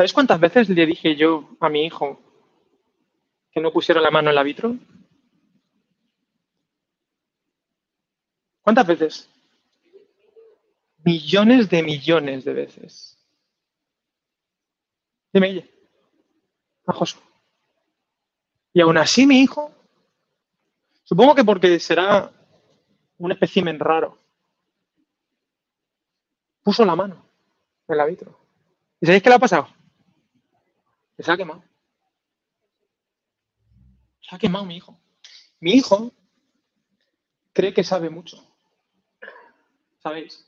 ¿Sabes cuántas veces le dije yo a mi hijo que no pusiera la mano en la vitro? ¿Cuántas veces? Millones de millones de veces. Dime ella. A. Y aún así mi hijo, supongo que porque será un espécimen raro, puso la mano en el vitro. ¿Y sabéis qué le ha pasado? Se ha quemado. Se ha quemado mi hijo. Mi hijo cree que sabe mucho. ¿Sabéis?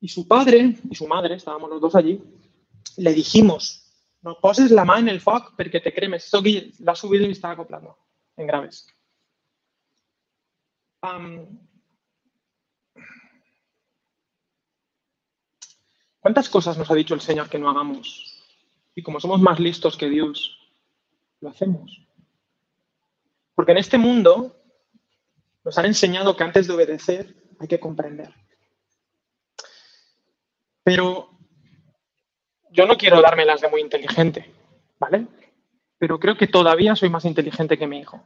Y su padre y su madre, estábamos los dos allí, le dijimos, no poses la mano en el foc porque te cremes. Esto que la ha subido y está acoplando en graves. ¿Cuántas cosas nos ha dicho el Señor que no hagamos? Y como somos más listos que Dios, lo hacemos. Porque en este mundo nos han enseñado que antes de obedecer hay que comprender. Pero yo no quiero darme las de muy inteligente, ¿vale? Pero creo que todavía soy más inteligente que mi hijo.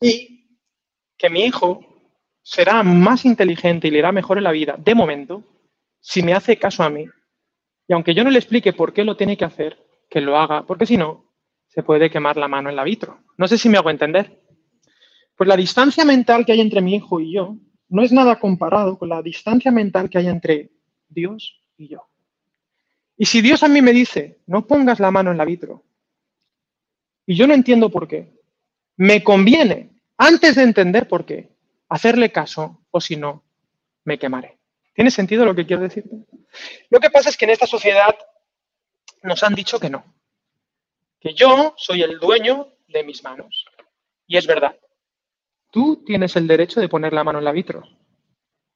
Y que mi hijo será más inteligente y le irá mejor en la vida, de momento, si me hace caso a mí. Y aunque yo no le explique por qué lo tiene que hacer, que lo haga, porque si no, se puede quemar la mano en la vitro. No sé si me hago entender. Pues la distancia mental que hay entre mi hijo y yo no es nada comparado con la distancia mental que hay entre Dios y yo. Y si Dios a mí me dice, no pongas la mano en la vitro, y yo no entiendo por qué, me conviene, antes de entender por qué, hacerle caso, o si no, me quemaré. ¿Tiene sentido lo que quiero decirte? Lo que pasa es que en esta sociedad nos han dicho que no, que yo soy el dueño de mis manos. Y es verdad, tú tienes el derecho de poner la mano en la vitro,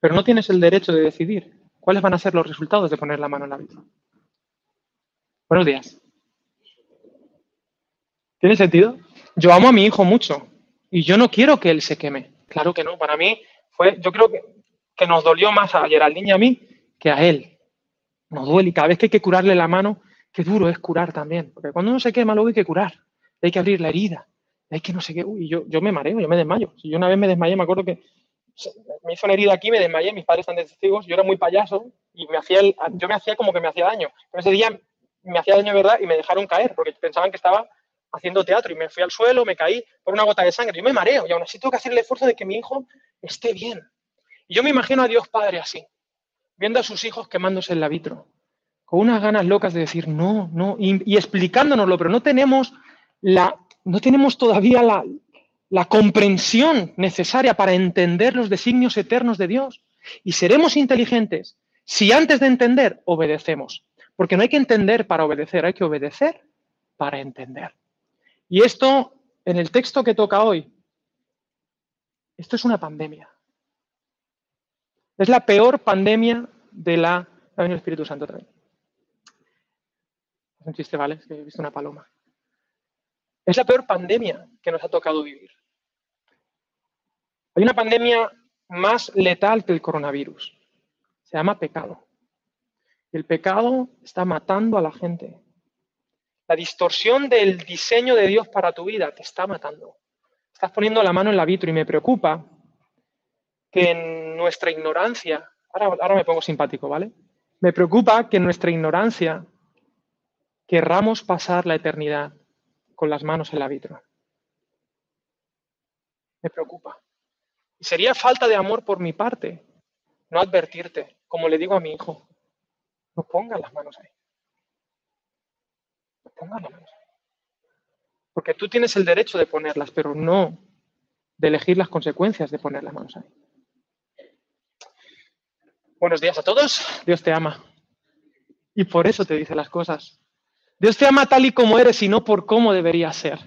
pero no tienes el derecho de decidir cuáles van a ser los resultados de poner la mano en la vitro. Buenos días. ¿Tiene sentido? Yo amo a mi hijo mucho y yo no quiero que él se queme. Claro que no. Para mí fue, yo creo que, que nos dolió más a Geraldine y a mí que a él. Nos duele y cada vez que hay que curarle la mano, qué duro es curar también. Porque cuando uno se quema, luego hay que curar. Hay que abrir la herida. Hay que no sé qué. Uy, yo, yo me mareo, yo me desmayo. Si yo una vez me desmayé, me acuerdo que me hizo una herida aquí, me desmayé, mis padres están de testigos, yo era muy payaso y me hacía yo me hacía como que me hacía daño. Pero ese día me hacía daño, ¿verdad? Y me dejaron caer porque pensaban que estaba haciendo teatro y me fui al suelo, me caí por una gota de sangre. Yo me mareo y aún así tengo que hacer el esfuerzo de que mi hijo esté bien. Y yo me imagino a Dios Padre así, viendo a sus hijos quemándose el vitro, con unas ganas locas de decir no, no, y, explicándonoslo, pero no tenemos, la, no tenemos todavía la, la comprensión necesaria para entender los designios eternos de Dios. Y seremos inteligentes si antes de entender obedecemos. Porque no hay que entender para obedecer, hay que obedecer para entender. Y esto, en el texto que toca hoy, esto es una pandemia. Es la peor pandemia de la... Espíritu Santo también. Es un chiste, ¿vale? Es que he visto una paloma. Es la peor pandemia que nos ha tocado vivir. Hay una pandemia más letal que el coronavirus. Se llama pecado. El pecado está matando a la gente. La distorsión del diseño de Dios para tu vida te está matando. Estás poniendo la mano en la vitro y me preocupa que en nuestra ignorancia, ahora, ahora me pongo simpático, ¿vale? Me preocupa que en nuestra ignorancia querramos pasar la eternidad con las manos en la vitro. Me preocupa. Y sería falta de amor por mi parte no advertirte, como le digo a mi hijo, no pongas las manos ahí. No las manos ahí. Porque tú tienes el derecho de ponerlas, pero no de elegir las consecuencias de poner las manos ahí. Buenos días a todos. Dios te ama. Y por eso te dice las cosas. Dios te ama tal y como eres y no por cómo debería ser.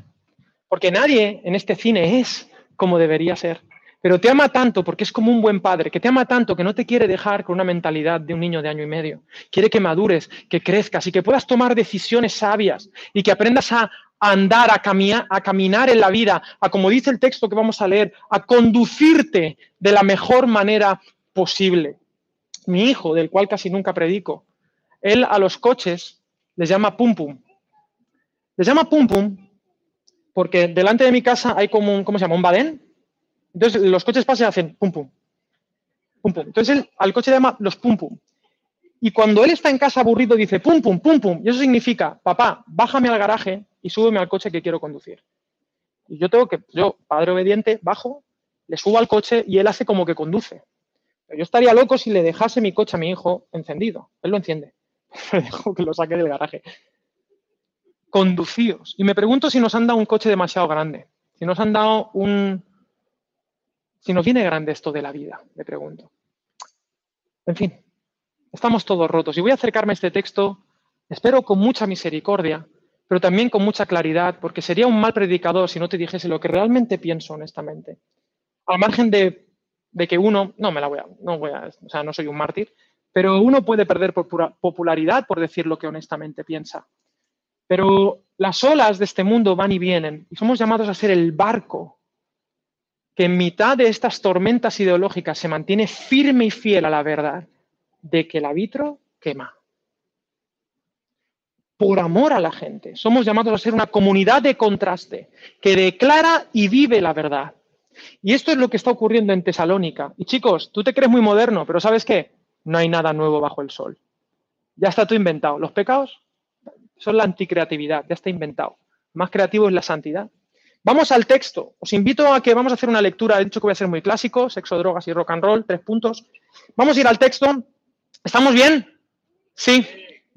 Porque nadie en este cine es como debería ser. Pero te ama tanto porque es como un buen padre, que te ama tanto que no te quiere dejar con una mentalidad de un niño de año y medio. Quiere que madures, que crezcas y que puedas tomar decisiones sabias y que aprendas a andar, a, a caminar en la vida, a, como dice el texto que vamos a leer, a conducirte de la mejor manera posible. Mi hijo, del cual casi nunca predico, él a los coches les llama pum pum. Les llama pum pum porque delante de mi casa hay como un, ¿cómo se llama? Un badén. Entonces los coches pasan y hacen pum pum. Pum pum. Entonces él, al coche le llama los pum pum. Y cuando él está en casa aburrido dice pum pum, pum pum. Y eso significa, papá, bájame al garaje y súbeme al coche que quiero conducir. Y yo tengo que, yo, padre obediente, bajo, le subo al coche y él hace como que conduce. Pero yo estaría loco si le dejase mi coche a mi hijo encendido. Él lo enciende. Le dejo que lo saque del garaje. Conducíos. Y me pregunto si nos han dado un coche demasiado grande. Si nos han dado un... Si nos viene grande esto de la vida, me pregunto. En fin, estamos todos rotos. Y voy a acercarme a este texto, espero con mucha misericordia, pero también con mucha claridad, porque sería un mal predicador si no te dijese lo que realmente pienso honestamente. Al margen de, que uno, no me la voy a, no voy a, o sea, no soy un mártir, pero uno puede perder popularidad por decir lo que honestamente piensa. Pero las olas de este mundo van y vienen y somos llamados a ser el barco que en mitad de estas tormentas ideológicas se mantiene firme y fiel a la verdad de que el arbitro quema por amor a la gente. Somos llamados a ser una comunidad de contraste que declara y vive la verdad. Y esto es lo que está ocurriendo en Tesalónica. Y chicos, tú te crees muy moderno, pero ¿sabes qué? No hay nada nuevo bajo el sol. Ya está todo inventado. Los pecados son la anticreatividad, ya está inventado. Más creativo es la santidad. Vamos al texto. Os invito a que vamos a hacer una lectura. He dicho que voy a ser muy clásico, sexo, drogas y rock and roll, tres puntos. Vamos a ir al texto. ¿Estamos bien? Sí.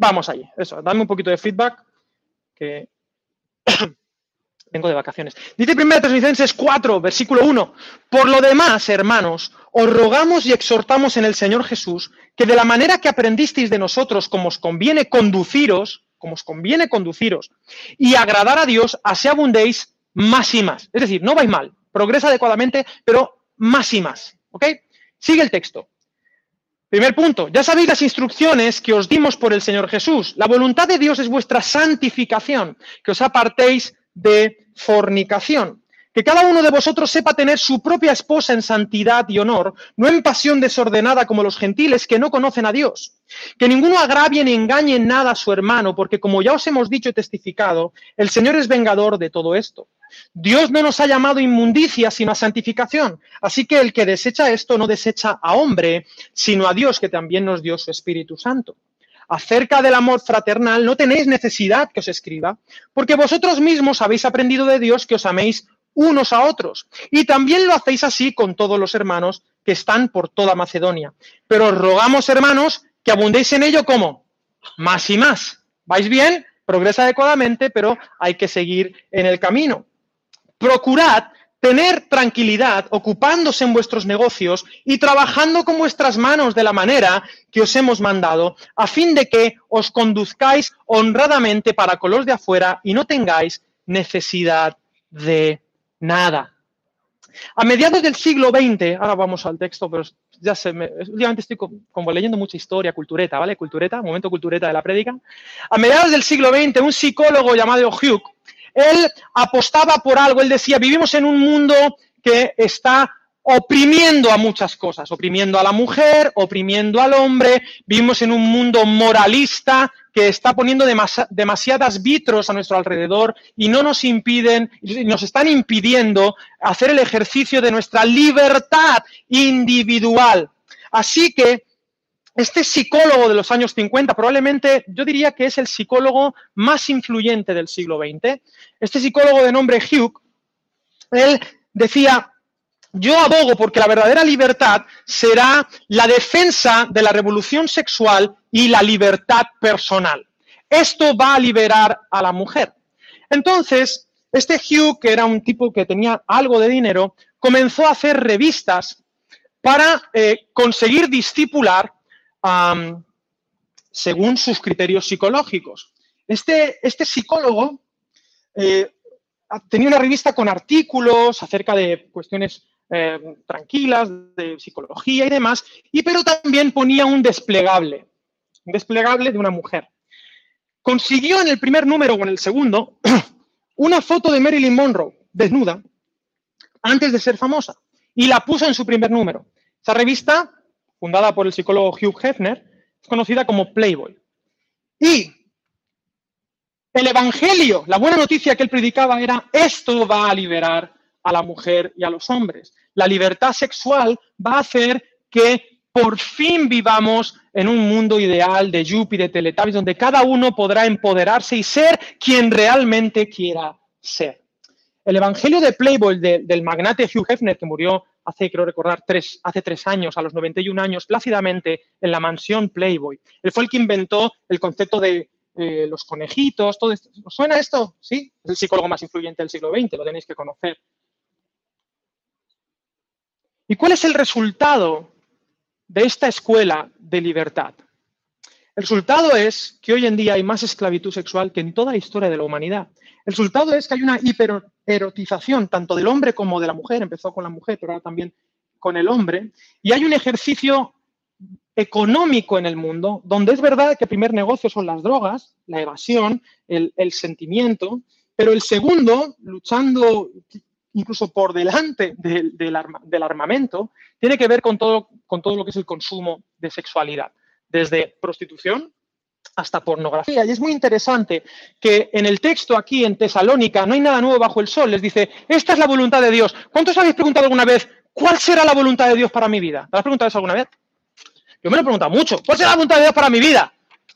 Vamos allí, eso, dame un poquito de feedback, que vengo de vacaciones. Dice 1 Tesalonicenses 4, versículo 1, por lo demás, hermanos, os rogamos y exhortamos en el Señor Jesús que de la manera que aprendisteis de nosotros, como os conviene conduciros, como os conviene conduciros, y agradar a Dios, así abundéis más y más. Es decir, no vais mal, progresa adecuadamente, pero más y más. ¿Ok? Sigue el texto. Primer punto, ya sabéis las instrucciones que os dimos por el Señor Jesús. La voluntad de Dios es vuestra santificación, que os apartéis de fornicación. Que cada uno de vosotros sepa tener su propia esposa en santidad y honor, no en pasión desordenada como los gentiles que no conocen a Dios. Que ninguno agravie ni engañe en nada a su hermano, porque como ya os hemos dicho y testificado, el Señor es vengador de todo esto. Dios no nos ha llamado inmundicia, sino a santificación. Así que el que desecha esto no desecha a hombre, sino a Dios, que también nos dio su Espíritu Santo. Acerca del amor fraternal no tenéis necesidad que os escriba, porque vosotros mismos habéis aprendido de Dios que os améis unos a otros. Y también lo hacéis así con todos los hermanos que están por toda Macedonia. Pero os rogamos, hermanos, que abundéis en ello como más y más. ¿Vais bien? Progresa adecuadamente, pero hay que seguir en el camino procurad tener tranquilidad ocupándose en vuestros negocios y trabajando con vuestras manos de la manera que os hemos mandado, a fin de que os conduzcáis honradamente para con los de afuera y no tengáis necesidad de nada. A mediados del siglo XX, ahora vamos al texto, pero ya se me, últimamente estoy como, leyendo mucha historia, cultureta, ¿vale? Cultureta, momento cultureta de la prédica. A mediados del siglo XX, un psicólogo llamado Hugh él apostaba por algo, él decía, vivimos en un mundo que está oprimiendo a muchas cosas, oprimiendo a la mujer, oprimiendo al hombre, vivimos en un mundo moralista que está poniendo demasiadas vitros a nuestro alrededor y no nos impiden, nos están impidiendo hacer el ejercicio de nuestra libertad individual. Así que este psicólogo de los años 50 probablemente yo diría que es el psicólogo más influyente del siglo XX. Este psicólogo de nombre Hugh, él decía, yo abogo porque la verdadera libertad será la defensa de la revolución sexual y la libertad personal. Esto va a liberar a la mujer. Entonces, este Hugh, que era un tipo que tenía algo de dinero, comenzó a hacer revistas para eh, conseguir discipular según sus criterios psicológicos. Este, este psicólogo eh, tenía una revista con artículos acerca de cuestiones eh, tranquilas, de psicología y demás, y pero también ponía un desplegable, un desplegable de una mujer. Consiguió en el primer número o en el segundo una foto de Marilyn Monroe desnuda antes de ser famosa y la puso en su primer número. Esa revista fundada por el psicólogo Hugh Hefner, es conocida como Playboy. Y el Evangelio, la buena noticia que él predicaba era, esto va a liberar a la mujer y a los hombres. La libertad sexual va a hacer que por fin vivamos en un mundo ideal de Yuppie, de Teletubbies, donde cada uno podrá empoderarse y ser quien realmente quiera ser. El Evangelio de Playboy del magnate Hugh Hefner, que murió hace, creo recordar, tres, hace tres años, a los 91 años, plácidamente en la mansión Playboy. Él fue el que inventó el concepto de eh, los conejitos, todo esto. ¿Os suena esto? Sí, es el psicólogo más influyente del siglo XX, lo tenéis que conocer. ¿Y cuál es el resultado de esta escuela de libertad? El resultado es que hoy en día hay más esclavitud sexual que en toda la historia de la humanidad. El resultado es que hay una hipererotización tanto del hombre como de la mujer, empezó con la mujer, pero ahora también con el hombre, y hay un ejercicio económico en el mundo, donde es verdad que el primer negocio son las drogas, la evasión, el, sentimiento, pero el segundo, luchando incluso por delante del, armamento, tiene que ver con todo, con todo lo que es el consumo de sexualidad, desde prostitución hasta pornografía. Y es muy interesante que en el texto aquí en Tesalónica no hay nada nuevo bajo el sol. Les dice, esta es la voluntad de Dios. ¿Cuántos habéis preguntado alguna vez cuál será la voluntad de Dios para mi vida? ¿Te has preguntado eso alguna vez? Yo me lo he preguntado mucho. ¿Cuál será la voluntad de Dios para mi vida?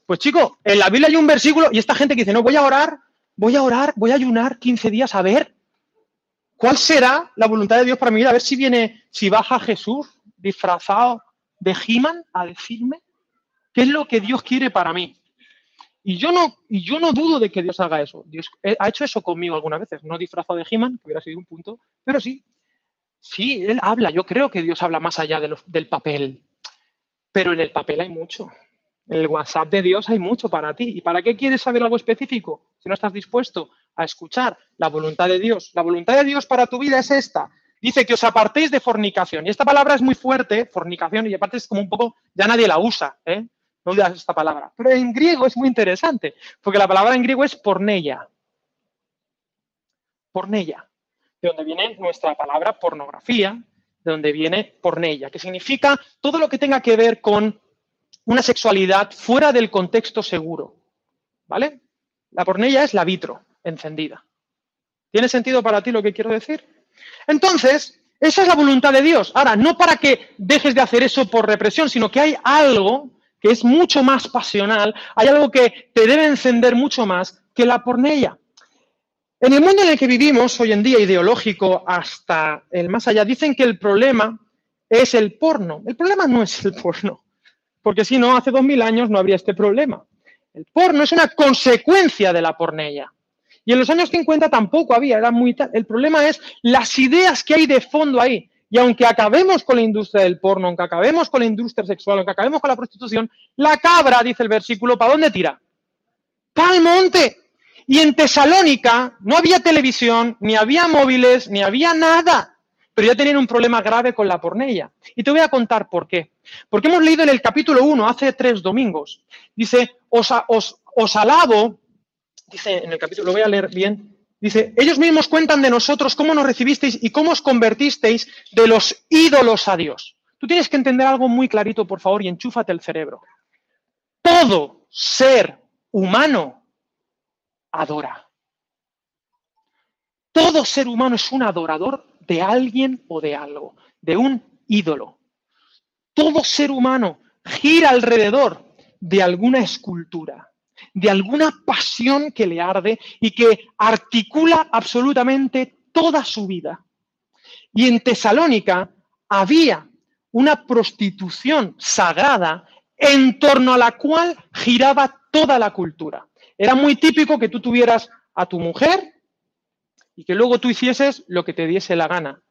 Pues chico, en la Biblia hay un versículo y esta gente que dice, no, voy a orar, voy a orar, voy a ayunar 15 días a ver cuál será la voluntad de Dios para mi vida, a ver si viene, si baja Jesús disfrazado de he a decirme qué es lo que Dios quiere para mí. Y yo no, y yo no dudo de que Dios haga eso. Dios eh, ha hecho eso conmigo algunas veces, no disfrazado de he que hubiera sido un punto, pero sí, sí, Él habla. Yo creo que Dios habla más allá del papel. Pero en el papel hay mucho. En el WhatsApp de Dios hay mucho para ti. ¿Y para qué quieres saber algo específico si no estás dispuesto a escuchar la voluntad de Dios? La voluntad de Dios para tu vida es esta. Dice que os apartéis de fornicación. Y esta palabra es muy fuerte, fornicación, y aparte es como un poco, ya nadie la usa, ¿eh? No digas esta palabra. Pero en griego es muy interesante, porque la palabra en griego es porneia. Porneia, de donde viene nuestra palabra pornografía, de donde viene porneia, que significa todo lo que tenga que ver con una sexualidad fuera del contexto seguro. ¿Vale? La porneia es la vitro encendida. ¿Tiene sentido para ti lo que quiero decir? Entonces, esa es la voluntad de Dios. Ahora, no para que dejes de hacer eso por represión, sino que hay algo que es mucho más pasional, hay algo que te debe encender mucho más que la porneia. En el mundo en el que vivimos hoy en día, ideológico hasta el más allá, dicen que el problema es el porno. El problema no es el porno, porque si no, hace dos mil años no habría este problema. El porno es una consecuencia de la pornella. Y en los años 50 tampoco había, era muy tal. El problema es las ideas que hay de fondo ahí. Y aunque acabemos con la industria del porno, aunque acabemos con la industria sexual, aunque acabemos con la prostitución, la cabra, dice el versículo, ¿para dónde tira? Para el monte. Y en Tesalónica no había televisión, ni había móviles, ni había nada. Pero ya tenían un problema grave con la pornella. Y te voy a contar por qué. Porque hemos leído en el capítulo 1, hace tres domingos, dice, os, alabo, dice en el capítulo, lo voy a leer bien, dice, ellos mismos cuentan de nosotros cómo nos recibisteis y cómo os convertisteis de los ídolos a Dios. Tú tienes que entender algo muy clarito, por favor, y enchúfate el cerebro. Todo ser humano adora. Todo ser humano es un adorador de alguien o de algo, de un ídolo. Todo ser humano gira alrededor de alguna escultura, de alguna pasión que le arde y que articula absolutamente toda su vida. Y en Tesalónica había una prostitución sagrada en torno a la cual giraba toda la cultura. Era muy típico que tú tuvieras a tu mujer y que luego tú hicieses lo que te diese la gana,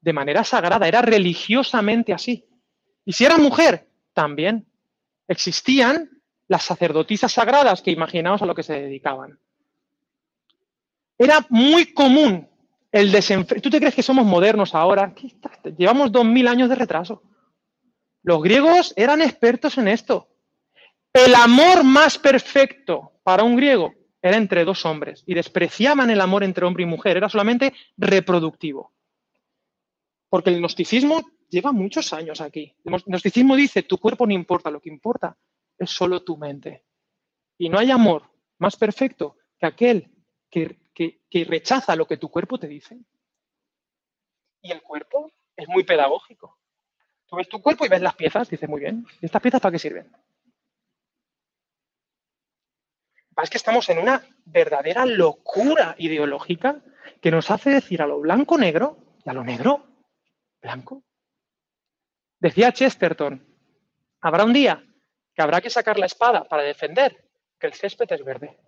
de manera sagrada, era religiosamente así. Y si era mujer, también. Existían las sacerdotisas sagradas que imaginaos a lo que se dedicaban. Era muy común el desenfreno. ¿Tú te crees que somos modernos ahora? Llevamos dos mil años de retraso. Los griegos eran expertos en esto. El amor más perfecto para un griego era entre dos hombres y despreciaban el amor entre hombre y mujer, era solamente reproductivo. Porque el gnosticismo lleva muchos años aquí. El gnosticismo dice, tu cuerpo no importa, lo que importa es solo tu mente. Y no hay amor más perfecto que aquel que, que rechaza lo que tu cuerpo te dice. Y el cuerpo es muy pedagógico. Tú ves tu cuerpo y ves las piezas, dices muy bien. ¿Y estas piezas para qué sirven? Es que estamos en una verdadera locura ideológica que nos hace decir a lo blanco negro y a lo negro blanco. Decía Chesterton, habrá un día que habrá que sacar la espada para defender que el césped es verde.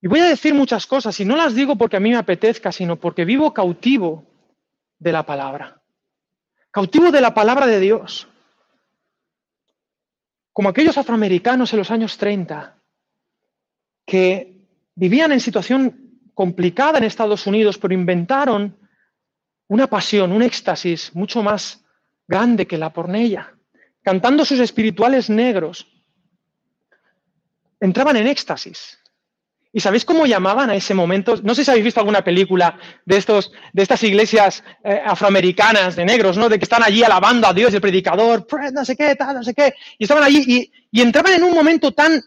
Y voy a decir muchas cosas, y no las digo porque a mí me apetezca, sino porque vivo cautivo de la palabra. Cautivo de la palabra de Dios. Como aquellos afroamericanos en los años 30 que vivían en situación complicada en Estados Unidos, pero inventaron una pasión, un éxtasis mucho más grande que la pornella. Cantando sus espirituales negros, entraban en éxtasis ¿Y sabéis cómo llamaban a ese momento? No sé si habéis visto alguna película de, estos, de estas iglesias eh, afroamericanas de negros, ¿no? De que están allí alabando a Dios, el predicador, no sé qué, tal, no sé qué. Y estaban allí y, y, entraban en un momento tan,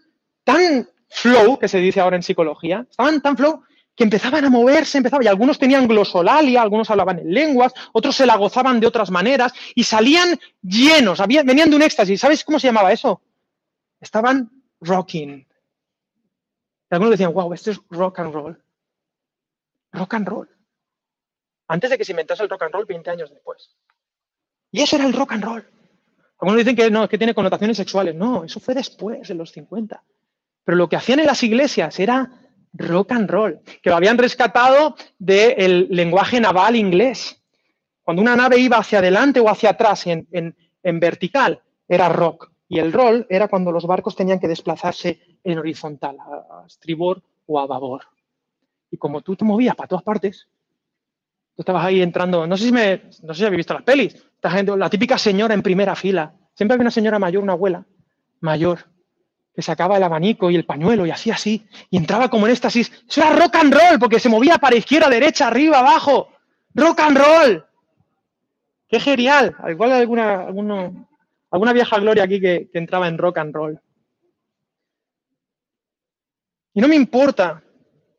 tan flow, que se dice ahora en psicología, estaban tan flow que empezaban a moverse, empezaban, y algunos tenían glosolalia, algunos hablaban en lenguas, otros se la gozaban de otras maneras y salían llenos, venían de un éxtasis. ¿Sabéis cómo se llamaba eso? Estaban rocking, algunos decían, wow, esto es rock and roll. Rock and roll. Antes de que se inventase el rock and roll, 20 años después. Y eso era el rock and roll. Algunos dicen que no, que tiene connotaciones sexuales. No, eso fue después, en los 50. Pero lo que hacían en las iglesias era rock and roll, que lo habían rescatado del lenguaje naval inglés. Cuando una nave iba hacia adelante o hacia atrás en, en vertical, era rock. Y el roll era cuando los barcos tenían que desplazarse en horizontal, a, estribor o a babor. Y como tú te movías para todas partes, tú estabas ahí entrando, no sé si, me, no sé si habéis visto las pelis, la típica señora en primera fila, siempre había una señora mayor, una abuela mayor, que sacaba el abanico y el pañuelo y hacía así, y entraba como en éxtasis. Eso era rock and roll, porque se movía para izquierda, derecha, arriba, abajo. Rock and roll. Qué genial. Igual alguna, alguno, alguna vieja gloria aquí que entraba en rock and roll. Y no me importa,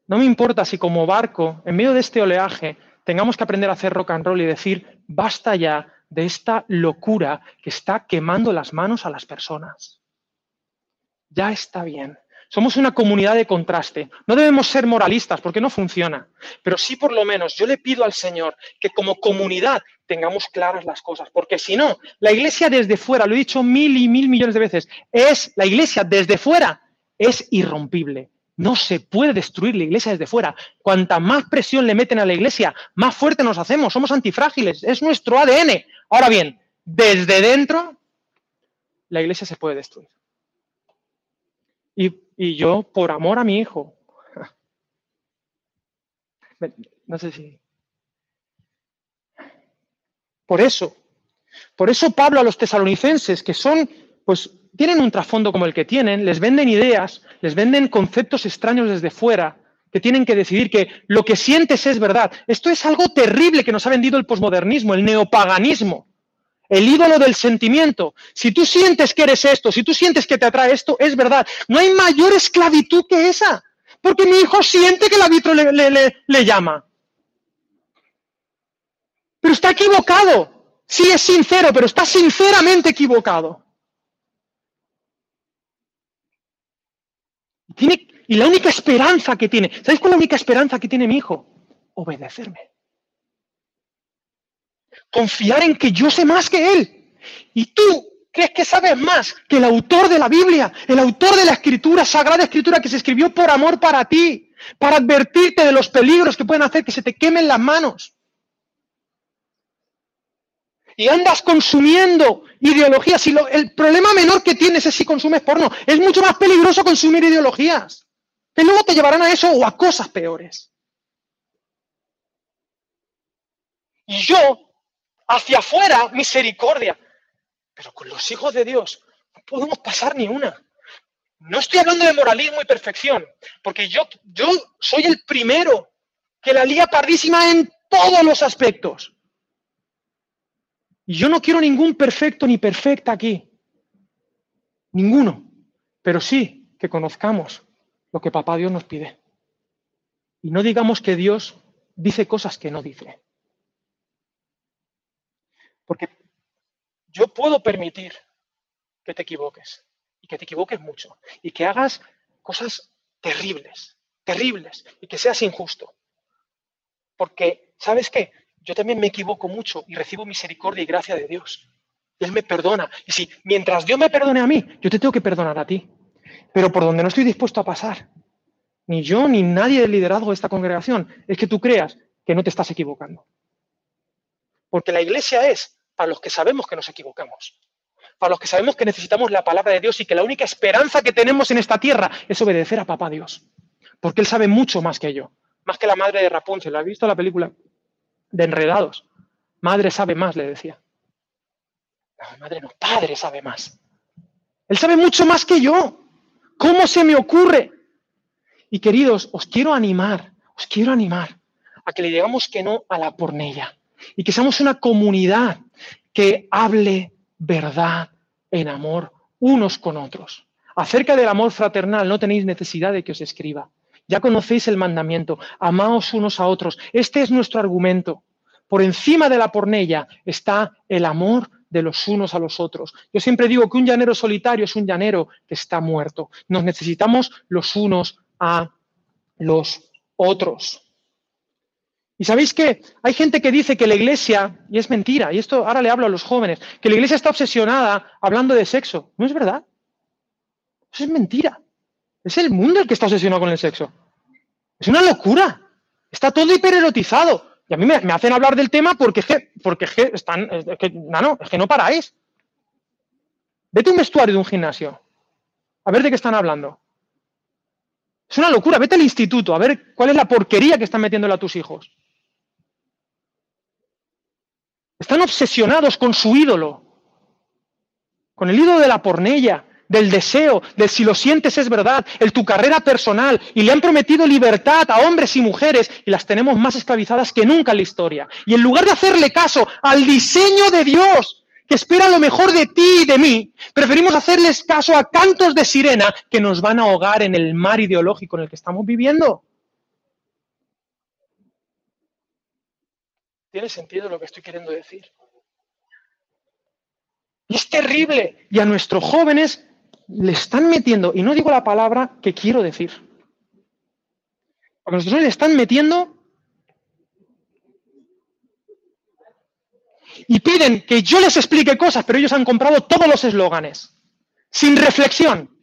no me importa si como barco, en medio de este oleaje, tengamos que aprender a hacer rock and roll y decir, basta ya de esta locura que está quemando las manos a las personas. Ya está bien. Somos una comunidad de contraste. No debemos ser moralistas porque no funciona. Pero sí, por lo menos, yo le pido al Señor que como comunidad tengamos claras las cosas. Porque si no, la iglesia desde fuera, lo he dicho mil y mil millones de veces, es la iglesia desde fuera, es irrompible. No se puede destruir la iglesia desde fuera. Cuanta más presión le meten a la iglesia, más fuerte nos hacemos. Somos antifrágiles. Es nuestro ADN. Ahora bien, desde dentro, la iglesia se puede destruir. Y, yo, por amor a mi hijo, no sé si... Por eso, por eso Pablo a los tesalonicenses, que son pues tienen un trasfondo como el que tienen, les venden ideas, les venden conceptos extraños desde fuera, que tienen que decidir que lo que sientes es verdad. Esto es algo terrible que nos ha vendido el posmodernismo, el neopaganismo, el ídolo del sentimiento. Si tú sientes que eres esto, si tú sientes que te atrae esto, es verdad. No hay mayor esclavitud que esa, porque mi hijo siente que el árbitro le, llama. Pero está equivocado. Sí es sincero, pero está sinceramente equivocado. y la única esperanza que tiene, ¿sabéis cuál es la única esperanza que tiene mi hijo? Obedecerme. Confiar en que yo sé más que él. Y tú crees que sabes más que el autor de la Biblia, el autor de la escritura, sagrada escritura que se escribió por amor para ti, para advertirte de los peligros que pueden hacer que se te quemen las manos y andas consumiendo ideologías. Y el problema menor que tienes es si consumes porno. Es mucho más peligroso consumir ideologías, que luego te llevarán a eso o a cosas peores. Y yo, hacia afuera, misericordia. Pero con los hijos de Dios no podemos pasar ni una. No estoy hablando de moralismo y perfección, porque yo, yo soy el primero que la lía pardísima en todos los aspectos. Y yo no quiero ningún perfecto ni perfecta aquí. Ninguno. Pero sí que conozcamos lo que papá Dios nos pide. Y no digamos que Dios dice cosas que no dice. Porque yo puedo permitir que te equivoques y que te equivoques mucho y que hagas cosas terribles, terribles y que seas injusto. Porque, ¿sabes qué? Yo también me equivoco mucho y recibo misericordia y gracia de Dios. Él me perdona. Y si mientras Dios me perdone a mí, yo te tengo que perdonar a ti. Pero por donde no estoy dispuesto a pasar, ni yo ni nadie del liderazgo de esta congregación, es que tú creas que no te estás equivocando. Porque la iglesia es para los que sabemos que nos equivocamos, para los que sabemos que necesitamos la palabra de Dios y que la única esperanza que tenemos en esta tierra es obedecer a papá Dios. Porque Él sabe mucho más que yo, más que la madre de Rapunzel. ¿Has visto la película de Enredados? Madre sabe más, le decía. No, madre no, padre sabe más. Él sabe mucho más que yo. ¿Cómo se me ocurre? Y queridos, os quiero animar, os quiero animar a que le digamos que no a la pornella y que seamos una comunidad que hable verdad en amor unos con otros. Acerca del amor fraternal no tenéis necesidad de que os escriba. Ya conocéis el mandamiento, amaos unos a otros. Este es nuestro argumento. Por encima de la pornella está el amor de los unos a los otros. Yo siempre digo que un llanero solitario es un llanero que está muerto. Nos necesitamos los unos a los otros. Y sabéis que hay gente que dice que la iglesia, y es mentira, y esto ahora le hablo a los jóvenes, que la iglesia está obsesionada hablando de sexo. No es verdad. Eso es mentira. Es el mundo el que está obsesionado con el sexo. Es una locura. Está todo hipererotizado. Y a mí me, hacen hablar del tema porque es que, porque es que están, es que, no, es que no paráis. Vete un vestuario de un gimnasio. A ver de qué están hablando. Es una locura. Vete al instituto a ver cuál es la porquería que están metiéndole a tus hijos. Están obsesionados con su ídolo, con el ídolo de la pornella, del deseo, del si lo sientes es verdad, el tu carrera personal, y le han prometido libertad a hombres y mujeres y las tenemos más esclavizadas que nunca en la historia. Y en lugar de hacerle caso al diseño de Dios, que espera lo mejor de ti y de mí, preferimos hacerles caso a cantos de sirena que nos van a ahogar en el mar ideológico en el que estamos viviendo. ¿Tiene sentido lo que estoy queriendo decir? Y es terrible. Y a nuestros jóvenes le están metiendo, y no digo la palabra que quiero decir, a jóvenes le están metiendo y piden que yo les explique cosas, pero ellos han comprado todos los eslóganes, sin reflexión.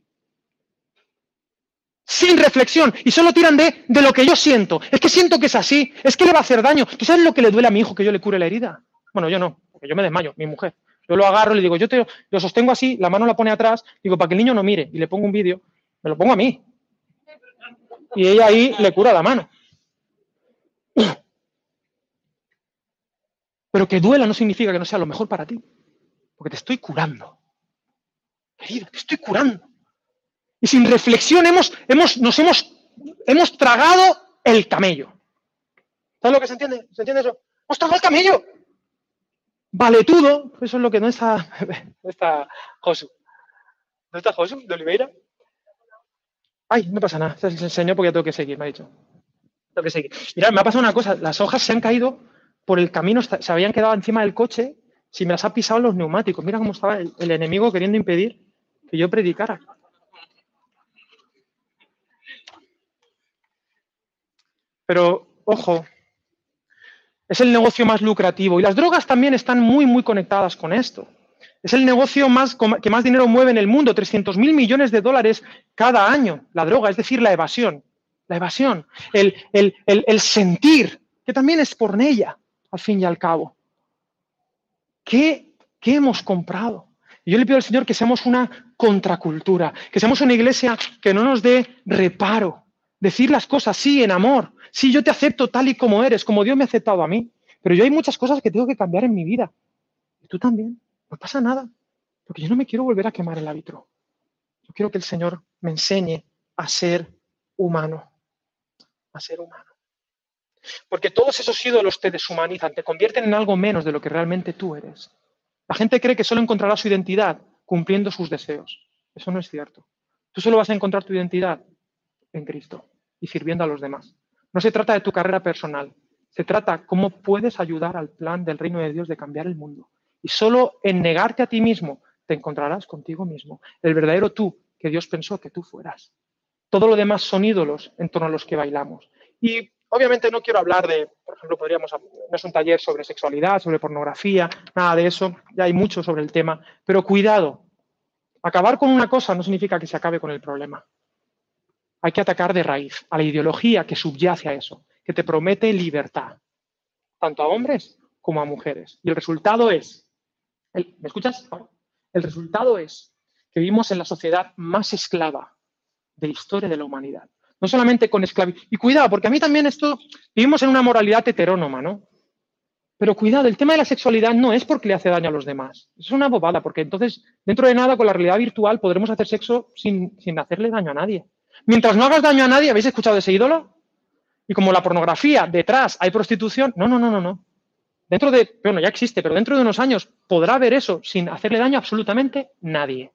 Sin reflexión. Y solo tiran de, de lo que yo siento. Es que siento que es así. Es que le va a hacer daño. ¿Tú sabes lo que le duele a mi hijo que yo le cure la herida? Bueno, yo no, porque yo me desmayo, mi mujer. Yo lo agarro y le digo, yo te lo sostengo así, la mano la pone atrás, digo, para que el niño no mire, y le pongo un vídeo, me lo pongo a mí. Y ella ahí le cura la mano. Pero que duela no significa que no sea lo mejor para ti, porque te estoy curando. Querido, te estoy curando. Y sin reflexión hemos, hemos, nos hemos, hemos tragado el camello. ¿Sabes lo que se entiende? ¿Se entiende eso? ¡Hemos tragado el camello! Valetudo, eso es lo que no está, no está Josu. ¿No está Josu de Oliveira? Ay, no pasa nada, se enseñó porque ya tengo que seguir, me ha dicho. Tengo que seguir. Mirad, me ha pasado una cosa, las hojas se han caído por el camino, se habían quedado encima del coche, si me las ha pisado los neumáticos. Mira cómo estaba el, el enemigo queriendo impedir que yo predicara. Pero, ojo, es el negocio más lucrativo. Y las drogas también están muy, muy conectadas con esto. Es el negocio más, que más dinero mueve en el mundo, 300 mil millones de dólares cada año, la droga, es decir, la evasión. La evasión, el, el, sentir, que también es por ella, al fin y al cabo. ¿Qué, ¿Qué hemos comprado? Y yo le pido al Señor que seamos una contracultura, que seamos una iglesia que no nos dé reparo. Decir las cosas, sí, en amor, Sí, yo te acepto tal y como eres, como Dios me ha aceptado a mí. Pero yo hay muchas cosas que tengo que cambiar en mi vida. Y tú también. No pasa nada. Porque yo no me quiero volver a quemar el hábito. Yo quiero que el Señor me enseñe a ser humano. A ser humano. Porque todos esos ídolos te deshumanizan, te convierten en algo menos de lo que realmente tú eres. La gente cree que solo encontrará su identidad cumpliendo sus deseos. Eso no es cierto. Tú solo vas a encontrar tu identidad en Cristo y sirviendo a los demás. No se trata de tu carrera personal, se trata cómo puedes ayudar al plan del reino de Dios de cambiar el mundo. Y solo en negarte a ti mismo te encontrarás contigo mismo, el verdadero tú que Dios pensó que tú fueras. Todo lo demás son ídolos en torno a los que bailamos. Y obviamente no quiero hablar de, por ejemplo, podríamos, no un taller sobre sexualidad, sobre pornografía, nada de eso, ya hay mucho sobre el tema, pero cuidado, acabar con una cosa no significa que se acabe con el problema. Hay que atacar de raíz a la ideología que subyace a eso, que te promete libertad, tanto a hombres como a mujeres. Y el resultado es, ¿me escuchas? El resultado es que vivimos en la sociedad más esclava de la historia de la humanidad. No solamente con esclavitud. Y cuidado, porque a mí también esto, vivimos en una moralidad heterónoma, ¿no? Pero cuidado, el tema de la sexualidad no es porque le hace daño a los demás. Es una bobada, porque entonces, dentro de nada, con la realidad virtual podremos hacer sexo sin, sin hacerle daño a nadie. Mientras no hagas daño a nadie, ¿habéis escuchado ese ídolo? Y como la pornografía, detrás hay prostitución, no, no, no, no, no. Dentro de, bueno, ya existe, pero dentro de unos años podrá haber eso sin hacerle daño a absolutamente nadie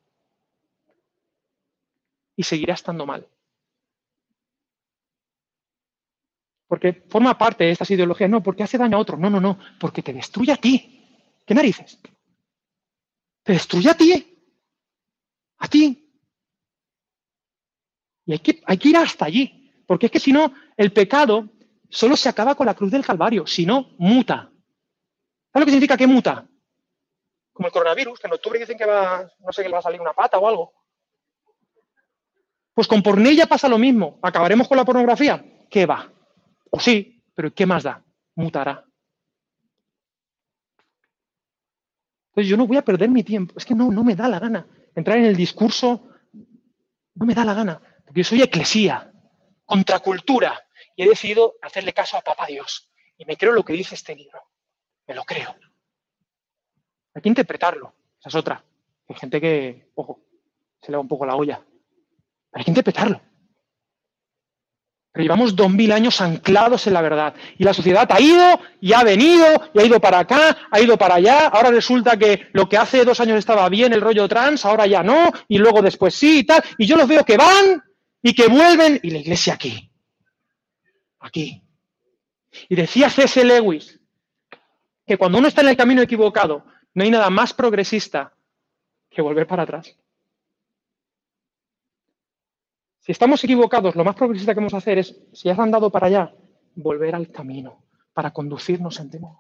y seguirá estando mal. Porque forma parte de estas ideologías, no, porque hace daño a otro, no, no, no, porque te destruye a ti. ¿Qué narices? Te destruye a ti. A ti. Y hay que, ir hasta allí, porque es que si no, el pecado solo se acaba con la cruz del Calvario, si no, muta. ¿Sabes lo que significa que muta? Como el coronavirus, que en octubre dicen que va, no sé, que va a salir una pata o algo. Pues con pornilla pasa lo mismo. ¿Acabaremos con la pornografía? ¿Qué va? O sí, pero ¿qué más da? Mutará. Entonces yo no voy a perder mi tiempo. Es que no, no me da la gana. Entrar en el discurso no me da la gana. Porque yo soy eclesía, contracultura, y he decidido hacerle caso a Papá Dios. Y me creo lo que dice este libro. Me lo creo. Hay que interpretarlo. Esa es otra. Hay gente que, ojo, se le va un poco la olla. Hay que interpretarlo. Pero llevamos dos mil años anclados en la verdad. Y la sociedad ha ido y ha venido y ha ido para acá, ha ido para allá. Ahora resulta que lo que hace dos años estaba bien, el rollo trans, ahora ya no. Y luego después sí y tal. Y yo los veo que van y que vuelven. Y la iglesia aquí. Aquí. Y decía C.S. Lewis que cuando uno está en el camino equivocado, no hay nada más progresista que volver para atrás. Si estamos equivocados, lo más progresista que vamos a hacer es, si has andado para allá, volver al camino para conducirnos en temor.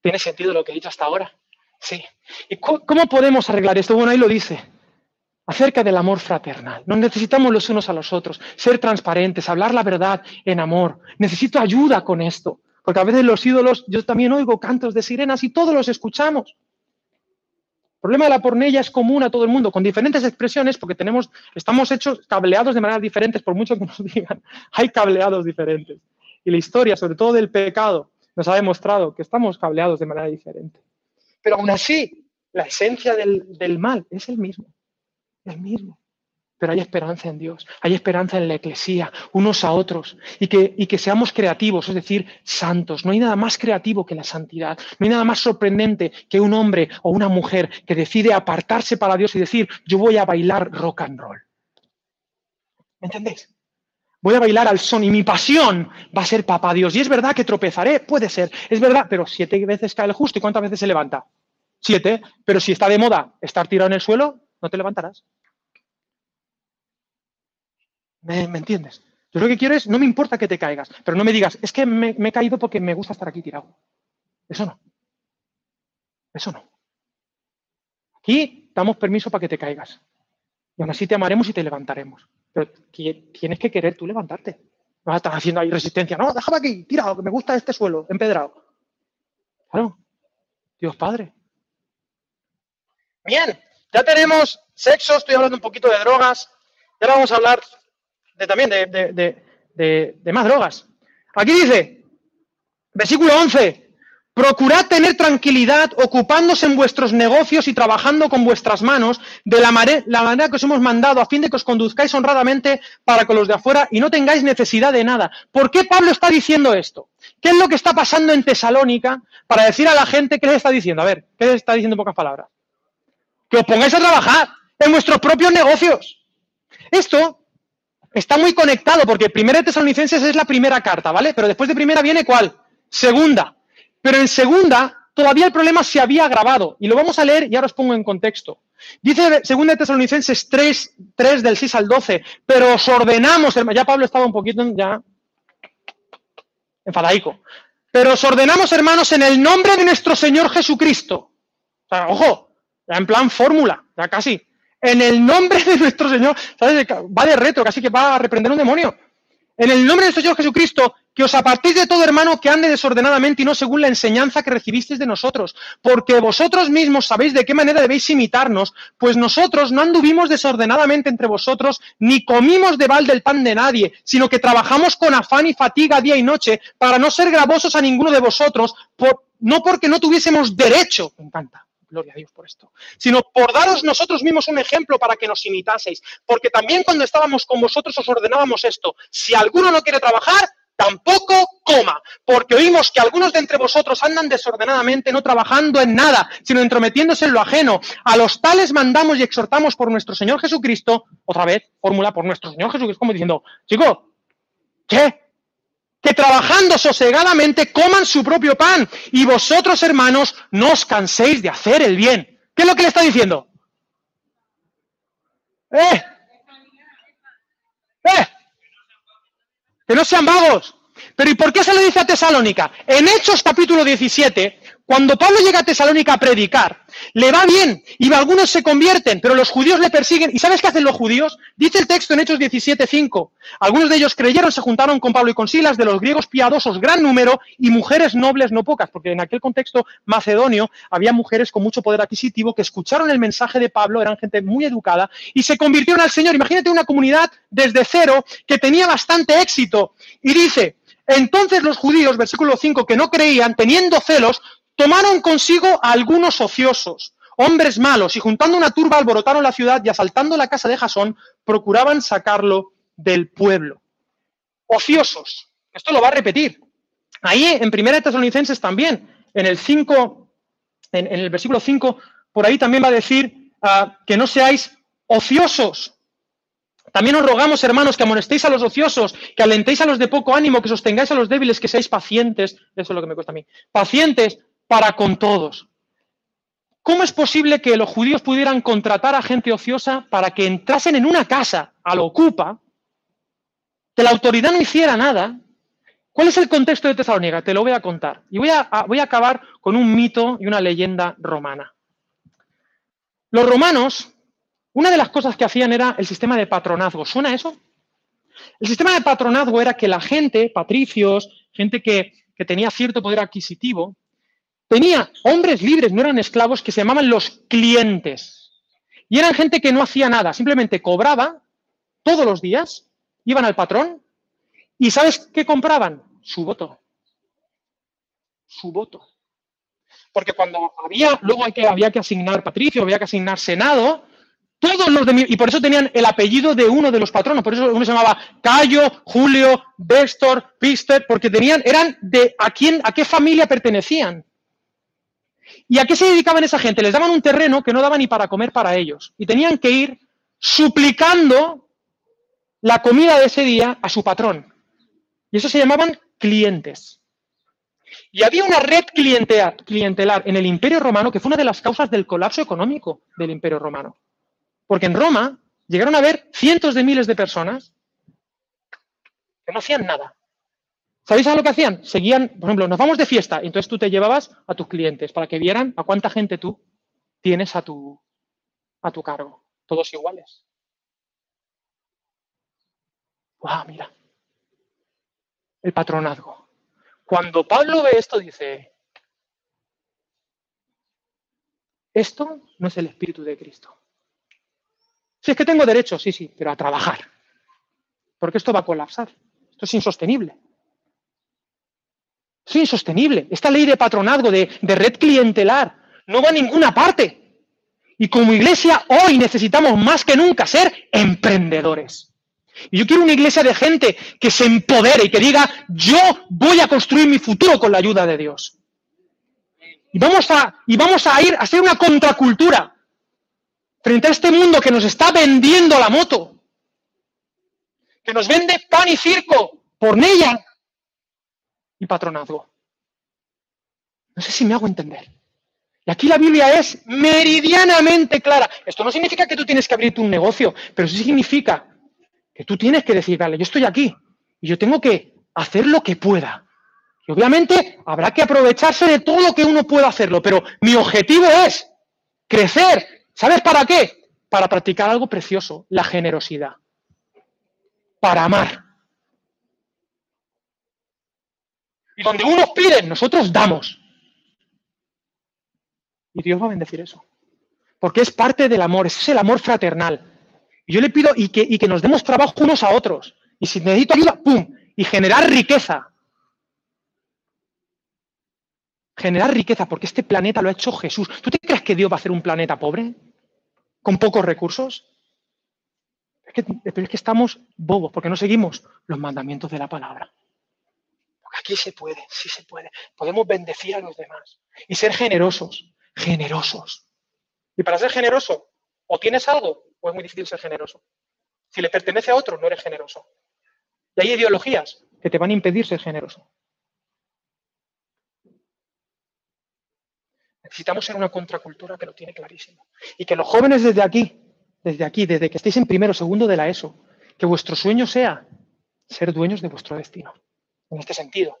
¿Tiene sentido lo que he dicho hasta ahora? Sí. ¿Y cómo podemos arreglar esto? Bueno, ahí lo dice. Acerca del amor fraternal. Nos necesitamos los unos a los otros, ser transparentes, hablar la verdad en amor. Necesito ayuda con esto, porque a veces los ídolos, yo también oigo cantos de sirenas y todos los escuchamos. El problema de la pornella es común a todo el mundo, con diferentes expresiones, porque tenemos, estamos hechos cableados de maneras diferentes, por mucho que nos digan, hay cableados diferentes. Y la historia, sobre todo del pecado, nos ha demostrado que estamos cableados de manera diferente. Pero aún así, la esencia del, del mal es el mismo, el mismo pero hay esperanza en Dios, hay esperanza en la Iglesia, unos a otros, y que, y que seamos creativos, es decir, santos. No hay nada más creativo que la santidad, no hay nada más sorprendente que un hombre o una mujer que decide apartarse para Dios y decir, yo voy a bailar rock and roll. ¿Me entendéis? Voy a bailar al son y mi pasión va a ser papá Dios. Y es verdad que tropezaré, puede ser, es verdad, pero siete veces cae el justo y cuántas veces se levanta. Siete, pero si está de moda estar tirado en el suelo, no te levantarás. ¿Me, entiendes? Yo lo que quiero es, no me importa que te caigas, pero no me digas, es que me, he caído porque me gusta estar aquí tirado. Eso no. Eso no. Aquí damos permiso para que te caigas. Y aún así te amaremos y te levantaremos. Pero tienes que querer tú levantarte. No estás haciendo ahí resistencia. No, déjame aquí, tirado, que me gusta este suelo, empedrado. Claro. Dios Padre. Bien, ya tenemos sexo, estoy hablando un poquito de drogas. Y ahora vamos a hablar también de, más drogas. Aquí dice, versículo 11, Procurad tener tranquilidad ocupándose en vuestros negocios y trabajando con vuestras manos de la, la, manera que os hemos mandado a fin de que os conduzcáis honradamente para con los de afuera y no tengáis necesidad de nada. ¿Por qué Pablo está diciendo esto? ¿Qué es lo que está pasando en Tesalónica para decir a la gente qué les está diciendo? A ver, ¿qué les está diciendo en pocas palabras? Que os pongáis a trabajar en vuestros propios negocios. Esto está muy conectado porque Primera de Tesalonicenses es la primera carta, ¿vale? Pero después de primera viene ¿cuál? Segunda. Pero en segunda, todavía el problema se había agravado. Y lo vamos a leer y ahora os pongo en contexto. Dice segunda de Tesalonicenses 3, 3 del 6 al 12, pero os ordenamos, ya Pablo estaba un poquito ya enfadaico, pero os ordenamos, hermanos, en el nombre de nuestro Señor Jesucristo. O sea, ojo, en plan fórmula, ya casi. En el nombre de nuestro Señor, ¿sabes? Va de reto, casi que va a reprender un demonio. En el nombre de nuestro Señor Jesucristo, que os apartéis de todo hermano que ande desordenadamente y no según la enseñanza que recibisteis de nosotros, porque vosotros mismos sabéis de qué manera debéis imitarnos, pues nosotros no anduvimos desordenadamente entre vosotros, ni comimos de balde el pan de nadie, sino que trabajamos con afán y fatiga día y noche, para no ser gravosos a ninguno de vosotros, no porque no tuviésemos derecho, me encanta, gloria a Dios por esto, sino por daros nosotros mismos un ejemplo para que nos imitaseis, porque también cuando estábamos con vosotros os ordenábamos esto, si alguno no quiere trabajar, tampoco coma, porque oímos que algunos de entre vosotros andan desordenadamente, no trabajando en nada, sino entrometiéndose en lo ajeno. A los tales mandamos y exhortamos por nuestro Señor Jesucristo, otra vez, fórmula por nuestro Señor Jesucristo, como diciendo, chico, ¿qué? Que trabajando sosegadamente coman su propio pan y vosotros, hermanos, no os canséis de hacer el bien. ¿Qué es lo que le está diciendo? ¿Eh? ¿Eh? que no sean vagos. Pero ¿y por qué se lo dice a Tesalónica? En Hechos capítulo 17, cuando Pablo llega a Tesalónica a predicar, le va bien y algunos se convierten, pero los judíos le persiguen. ¿Y sabes qué hacen los judíos? Dice el texto en Hechos 17:5. Algunos de ellos creyeron, se juntaron con Pablo y con Silas, de los griegos piadosos gran número y mujeres nobles no pocas, porque en aquel contexto macedonio había mujeres con mucho poder adquisitivo que escucharon el mensaje de Pablo, eran gente muy educada y se convirtieron al Señor. Imagínate una comunidad desde cero que tenía bastante éxito. Y dice, entonces los judíos, versículo 5, que no creían, teniendo celos, tomaron consigo a algunos ociosos, hombres malos, y juntando una turba alborotaron la ciudad y asaltando la casa de Jasón, procuraban sacarlo del pueblo. Ociosos. Esto lo va a repetir. Ahí en Primera de Tesalonicenses también, en el 5, en, el versículo 5, por ahí también va a decir ah, que no seáis ociosos. También os rogamos, hermanos, que amonestéis a los ociosos, que alentéis a los de poco ánimo, que sostengáis a los débiles, que seáis pacientes. Eso es lo que me cuesta a mí. Pacientes para con todos. ¿Cómo es posible que los judíos pudieran contratar a gente ociosa para que entrasen en una casa a lo ocupa, que la autoridad no hiciera nada? ¿Cuál es el contexto de Tesalónica? Te lo voy a contar. Y voy a, voy a acabar con un mito y una leyenda romana. Los romanos, una de las cosas que hacían era el sistema de patronazgo. ¿Suena eso? El sistema de patronazgo era que la gente, patricios, gente que, que tenía cierto poder adquisitivo, tenía hombres libres, no eran esclavos, que se llamaban los clientes. Y eran gente que no hacía nada, simplemente cobraba todos los días, iban al patrón y ¿sabes qué compraban? Su voto. Su voto. Porque cuando había, luego que, había que asignar patricio, había que asignar senado, todos los de y por eso tenían el apellido de uno de los patronos, por eso uno se llamaba Cayo, Julio, Destor, Pister, porque tenían, eran de a quién, a qué familia pertenecían. ¿Y a qué se dedicaban esa gente? Les daban un terreno que no daba ni para comer para ellos. Y tenían que ir suplicando la comida de ese día a su patrón. Y eso se llamaban clientes. Y había una red clientelar en el Imperio Romano que fue una de las causas del colapso económico del Imperio Romano. Porque en Roma llegaron a haber cientos de miles de personas que no hacían nada. ¿Sabéis a lo que hacían? Seguían, por ejemplo, nos vamos de fiesta, entonces tú te llevabas a tus clientes para que vieran a cuánta gente tú tienes a tu, a tu cargo, todos iguales. ¡Wow! Mira. El patronazgo. Cuando Pablo ve esto, dice, esto no es el Espíritu de Cristo. Si es que tengo derecho, sí, sí, pero a trabajar. Porque esto va a colapsar. Esto es insostenible. Es insostenible. Esta ley de patronazgo, de, red clientelar, no va a ninguna parte. Y como iglesia hoy necesitamos más que nunca ser emprendedores. Y yo quiero una iglesia de gente que se empodere y que diga, yo voy a construir mi futuro con la ayuda de Dios. Y vamos a, y vamos a ir a hacer una contracultura frente a este mundo que nos está vendiendo la moto, que nos vende pan y circo, por ella y patronazgo. No sé si me hago entender. Y aquí la Biblia es meridianamente clara. Esto no significa que tú tienes que abrirte un negocio, pero sí significa que tú tienes que decir, vale, yo estoy aquí y yo tengo que hacer lo que pueda. Y obviamente habrá que aprovecharse de todo lo que uno pueda hacerlo, pero mi objetivo es crecer. ¿Sabes para qué? Para practicar algo precioso, la generosidad. Para amar. Y donde unos piden, nosotros damos. Y Dios va a bendecir eso. Porque es parte del amor, es el amor fraternal. Y yo le pido y que, y que nos demos trabajo unos a otros. Y si necesito ayuda, ¡pum! Y generar riqueza. Generar riqueza, porque este planeta lo ha hecho Jesús. ¿Tú te crees que Dios va a hacer un planeta pobre? ¿Con pocos recursos? Es que, es que estamos bobos, porque no seguimos los mandamientos de la palabra. Aquí se puede, sí se puede. Podemos bendecir a los demás y ser generosos, generosos. Y para ser generoso, o tienes algo, o es muy difícil ser generoso. Si le pertenece a otro, no eres generoso. Y hay ideologías que te van a impedir ser generoso. Necesitamos ser una contracultura que lo tiene clarísimo. Y que los jóvenes desde aquí, desde aquí, desde que estéis en primero o segundo de la ESO, que vuestro sueño sea ser dueños de vuestro destino en este sentido.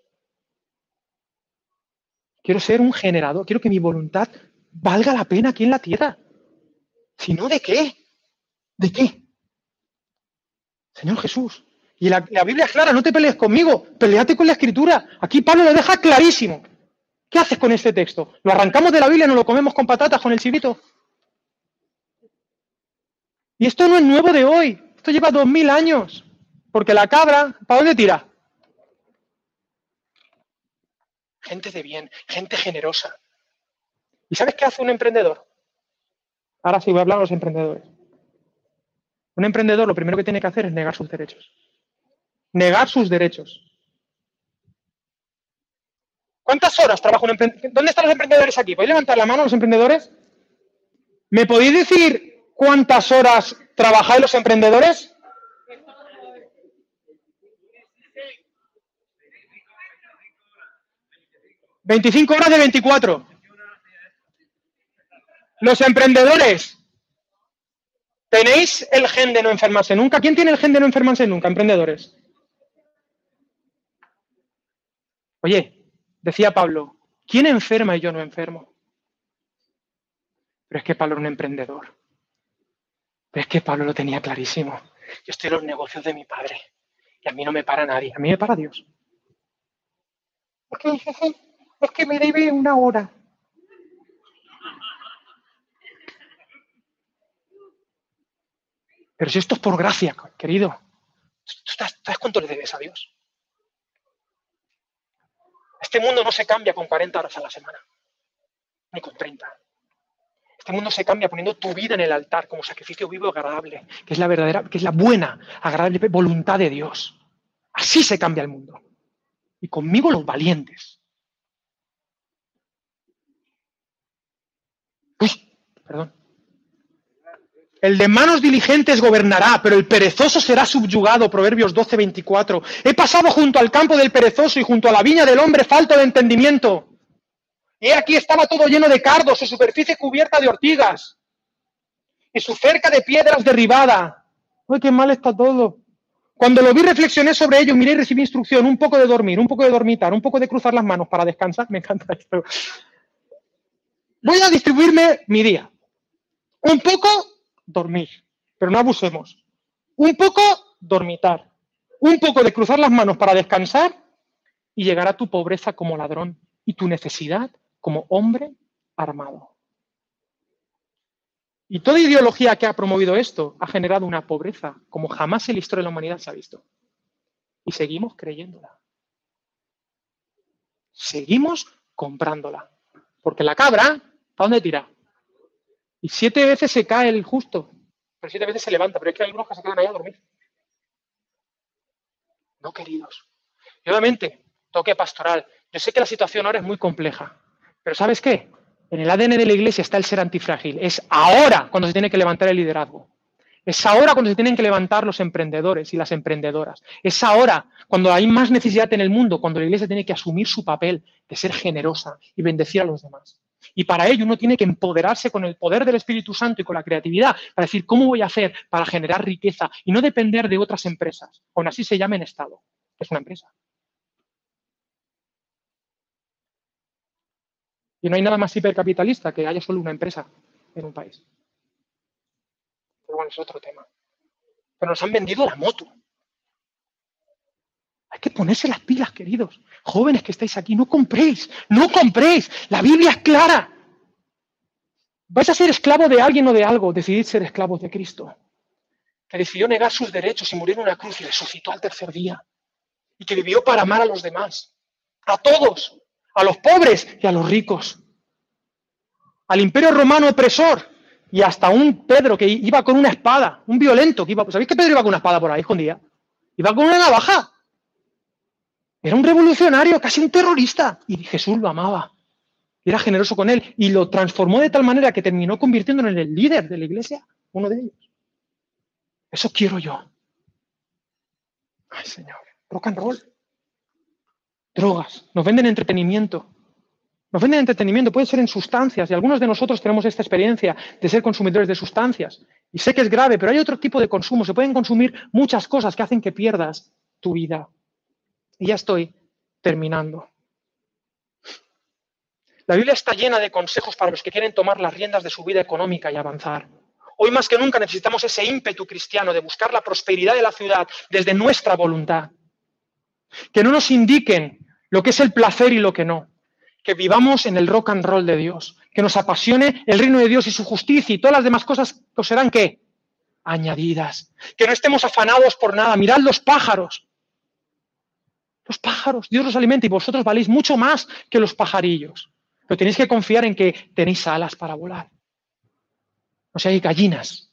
Quiero ser un generador, quiero que mi voluntad valga la pena aquí en la tierra. Si no, ¿de qué? ¿De qué? Señor Jesús. Y la, Biblia es clara, no te pelees conmigo, peleate con la escritura. Aquí Pablo lo deja clarísimo. ¿Qué haces con este texto? ¿Lo arrancamos de la Biblia y nos lo comemos con patatas, con el chivito? Y esto no es nuevo de hoy, esto lleva dos mil años. Porque la cabra, ¿para dónde tira? Gente de bien, gente generosa. ¿Y sabes qué hace un emprendedor? Ahora sí voy a hablar a los emprendedores. Un emprendedor lo primero que tiene que hacer es negar sus derechos. Negar sus derechos. ¿Cuántas horas trabaja un emprendedor? ¿Dónde están los emprendedores aquí? ¿Podéis levantar la mano los emprendedores? ¿Me podéis decir cuántas horas trabajáis los emprendedores? 25 horas de 24. Los emprendedores, ¿tenéis el gen de no enfermarse nunca? ¿Quién tiene el gen de no enfermarse nunca, emprendedores? Oye, decía Pablo, ¿quién enferma y yo no enfermo? Pero es que Pablo era un emprendedor. Pero es que Pablo lo tenía clarísimo. Yo estoy en los negocios de mi padre y a mí no me para nadie, a mí me para Dios. Es que me debe una hora. Pero si esto es por gracia, querido, sabes cuánto le debes a Dios? Este mundo no se cambia con 40 horas a la semana, ni con 30. Este mundo se cambia poniendo tu vida en el altar como sacrificio vivo agradable, que es la verdadera, que es la buena, agradable voluntad de Dios. Así se cambia el mundo. Y conmigo los valientes. Perdón. El de manos diligentes gobernará, pero el perezoso será subyugado. Proverbios 12, 24. He pasado junto al campo del perezoso y junto a la viña del hombre falto de entendimiento. Y aquí estaba todo lleno de cardos, su superficie cubierta de ortigas y su cerca de piedras derribada. ¡Ay, qué mal está todo! Cuando lo vi reflexioné sobre ello, miré y recibí instrucción, un poco de dormir, un poco de dormitar, un poco de cruzar las manos para descansar. Me encanta esto. Voy a distribuirme mi día. Un poco dormir, pero no abusemos. Un poco dormitar. Un poco de cruzar las manos para descansar y llegar a tu pobreza como ladrón y tu necesidad como hombre armado. Y toda ideología que ha promovido esto ha generado una pobreza como jamás en la historia de la humanidad se ha visto. Y seguimos creyéndola. seguimos comprándola. Porque la cabra, ¿para dónde tira? Y siete veces se cae el justo, pero siete veces se levanta, pero es que hay algunos que se quedan ahí a dormir. No, queridos. Y obviamente, toque pastoral. Yo sé que la situación ahora es muy compleja, pero ¿sabes qué? En el ADN de la iglesia está el ser antifrágil. Es ahora cuando se tiene que levantar el liderazgo. Es ahora cuando se tienen que levantar los emprendedores y las emprendedoras. Es ahora cuando hay más necesidad en el mundo, cuando la iglesia tiene que asumir su papel de ser generosa y bendecir a los demás. Y para ello uno tiene que empoderarse con el poder del Espíritu Santo y con la creatividad para decir cómo voy a hacer para generar riqueza y no depender de otras empresas, aún así se llamen Estado, es una empresa. Y no hay nada más hipercapitalista que haya solo una empresa en un país. Pero bueno, es otro tema. Pero nos han vendido la moto. Hay que ponerse las pilas, queridos. Jóvenes que estáis aquí, no compréis, no compréis. La Biblia es clara. ¿Vais a ser esclavo de alguien o de algo? Decidid ser esclavos de Cristo, que decidió negar sus derechos y morir en una cruz y resucitó al tercer día. Y que vivió para amar a los demás, a todos, a los pobres y a los ricos, al imperio romano opresor y hasta un Pedro que iba con una espada, un violento que iba, ¿sabéis que Pedro iba con una espada por ahí escondida? Iba con una navaja. Era un revolucionario, casi un terrorista, y Jesús lo amaba. Era generoso con él y lo transformó de tal manera que terminó convirtiéndolo en el líder de la iglesia, uno de ellos. Eso quiero yo. Ay, Señor, rock and roll drogas, nos venden entretenimiento. Nos venden entretenimiento, puede ser en sustancias, y algunos de nosotros tenemos esta experiencia de ser consumidores de sustancias. Y sé que es grave, pero hay otro tipo de consumo. Se pueden consumir muchas cosas que hacen que pierdas tu vida. Y ya estoy terminando. La Biblia está llena de consejos para los que quieren tomar las riendas de su vida económica y avanzar. Hoy más que nunca necesitamos ese ímpetu cristiano de buscar la prosperidad de la ciudad desde nuestra voluntad. Que no nos indiquen lo que es el placer y lo que no. Que vivamos en el rock and roll de Dios. Que nos apasione el reino de Dios y su justicia y todas las demás cosas que serán qué? Añadidas. Que no estemos afanados por nada. Mirad los pájaros. Los pájaros, Dios los alimenta y vosotros valéis mucho más que los pajarillos. Pero tenéis que confiar en que tenéis alas para volar. O sea, hay gallinas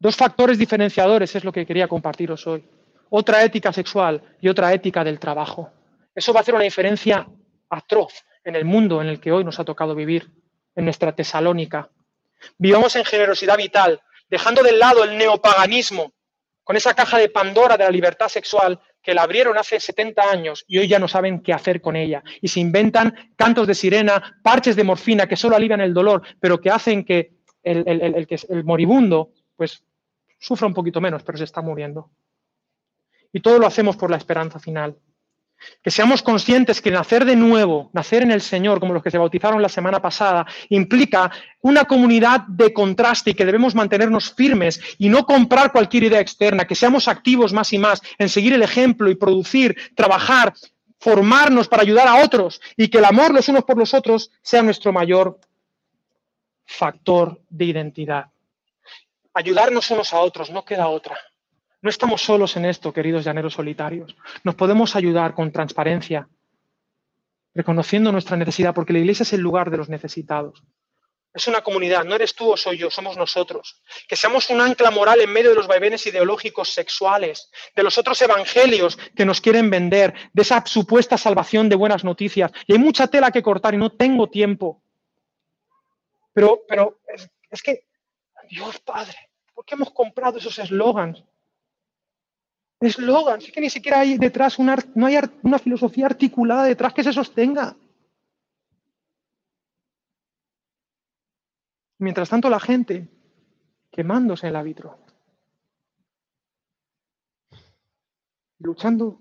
Dos factores diferenciadores es lo que quería compartiros hoy. Otra ética sexual y otra ética del trabajo. Eso va a hacer una diferencia atroz en el mundo en el que hoy nos ha tocado vivir, en nuestra Tesalónica. Vivamos en generosidad vital, dejando de lado el neopaganismo, con esa caja de Pandora de la libertad sexual que la abrieron hace 70 años y hoy ya no saben qué hacer con ella. Y se inventan cantos de sirena, parches de morfina que solo alivian el dolor, pero que hacen que el, el moribundo pues sufra un poquito menos, pero se está muriendo. Y todo lo hacemos por la esperanza final. Que seamos conscientes que nacer de nuevo, nacer en el Señor, como los que se bautizaron la semana pasada, implica una comunidad de contraste y que debemos mantenernos firmes y no comprar cualquier idea externa, que seamos activos más y más en seguir el ejemplo y producir, trabajar, formarnos para ayudar a otros y que el amor los unos por los otros sea nuestro mayor factor de identidad ayudarnos unos a otros, no queda otra. No estamos solos en esto, queridos llaneros solitarios. Nos podemos ayudar con transparencia, reconociendo nuestra necesidad, porque la iglesia es el lugar de los necesitados. Es una comunidad, no eres tú o soy yo, somos nosotros. Que seamos un ancla moral en medio de los vaivenes ideológicos sexuales, de los otros evangelios que nos quieren vender, de esa supuesta salvación de buenas noticias. Y hay mucha tela que cortar y no tengo tiempo. Pero, pero es, es que, Dios Padre, ¿Por qué hemos comprado esos eslogans? Eslogans, es que ni siquiera hay detrás una, no hay una filosofía articulada detrás que se sostenga. Mientras tanto, la gente quemándose el árbitro, luchando,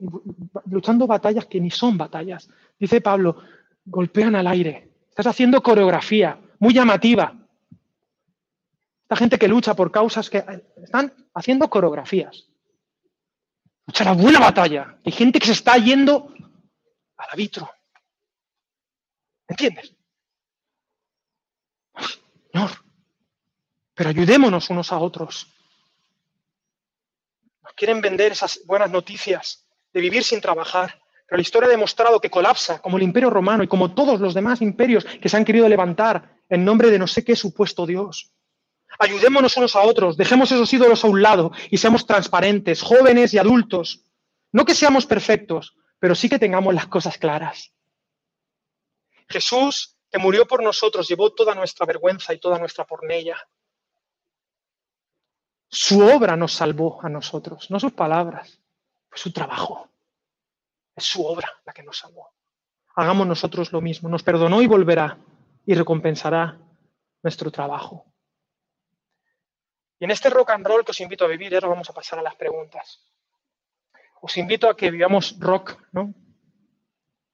luchando batallas que ni son batallas. Dice Pablo, golpean al aire. Estás haciendo coreografía muy llamativa. Esta gente que lucha por causas que están haciendo coreografías. Lucha la buena batalla. Hay gente que se está yendo al arbitro. ¿Entiendes? Señor, pero ayudémonos unos a otros. Nos quieren vender esas buenas noticias de vivir sin trabajar. Pero la historia ha demostrado que colapsa, como el imperio romano y como todos los demás imperios que se han querido levantar en nombre de no sé qué supuesto Dios. Ayudémonos unos a otros, dejemos esos ídolos a un lado y seamos transparentes, jóvenes y adultos. No que seamos perfectos, pero sí que tengamos las cosas claras. Jesús, que murió por nosotros, llevó toda nuestra vergüenza y toda nuestra pornella. Su obra nos salvó a nosotros, no sus palabras, fue su trabajo. Es su obra la que nos salvó. Hagamos nosotros lo mismo. Nos perdonó y volverá y recompensará nuestro trabajo. Y en este rock and roll que os invito a vivir, ahora vamos a pasar a las preguntas. Os invito a que vivamos rock, ¿no?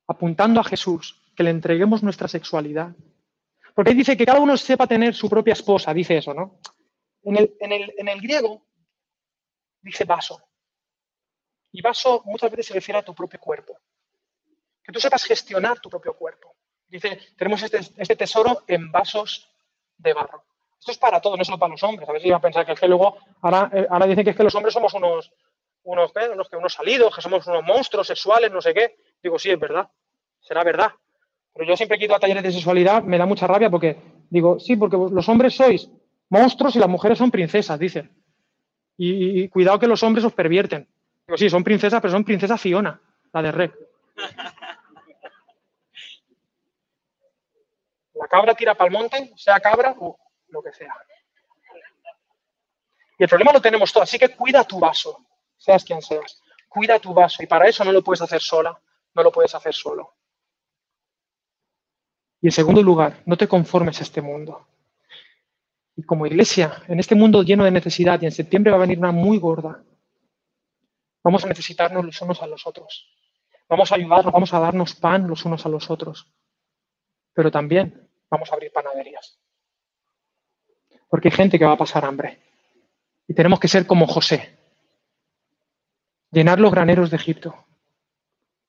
Apuntando a Jesús, que le entreguemos nuestra sexualidad. Porque ahí dice que cada uno sepa tener su propia esposa, dice eso, ¿no? En el, griego dice vaso. Y vaso muchas veces se refiere a tu propio cuerpo. Que tú sepas gestionar tu propio cuerpo. Dice, tenemos este, este tesoro en vasos de barro. Esto es para todos, no solo para los hombres. A ver si iba a pensar que es que luego, ahora, eh, ahora dicen que es que los hombres somos unos, unos, unos, unos salidos, que somos unos monstruos sexuales, no sé qué. Digo, sí, es verdad, será verdad. Pero yo siempre quito a talleres de sexualidad, me da mucha rabia porque digo, sí, porque los hombres sois monstruos y las mujeres son princesas, dicen. Y, cuidado que los hombres os pervierten. Digo, sí, son princesas, pero son princesa Fiona, la de Rec. La cabra tira para el monte, sea cabra o lo que sea. Y el problema lo tenemos todo, así que cuida tu vaso, seas quien seas. Cuida tu vaso y para eso no lo puedes hacer sola, no lo puedes hacer solo. Y en segundo lugar, no te conformes a este mundo. Y como iglesia, en este mundo lleno de necesidad, y en septiembre va a venir una muy gorda, vamos a necesitarnos los unos a los otros. Vamos a ayudarnos, vamos a darnos pan los unos a los otros. Pero también vamos a abrir panaderías porque hay gente que va a pasar hambre. Y tenemos que ser como José, llenar los graneros de Egipto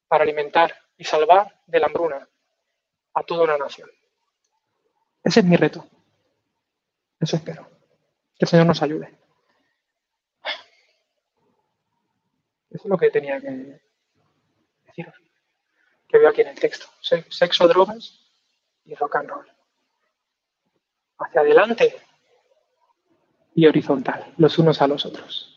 para alimentar y salvar de la hambruna a toda una nación. Ese es mi reto. Eso espero. Que el Señor nos ayude. Eso es lo que tenía que deciros. Que veo aquí en el texto. Sexo, drogas y rock and roll. Hacia adelante y horizontal, los unos a los otros.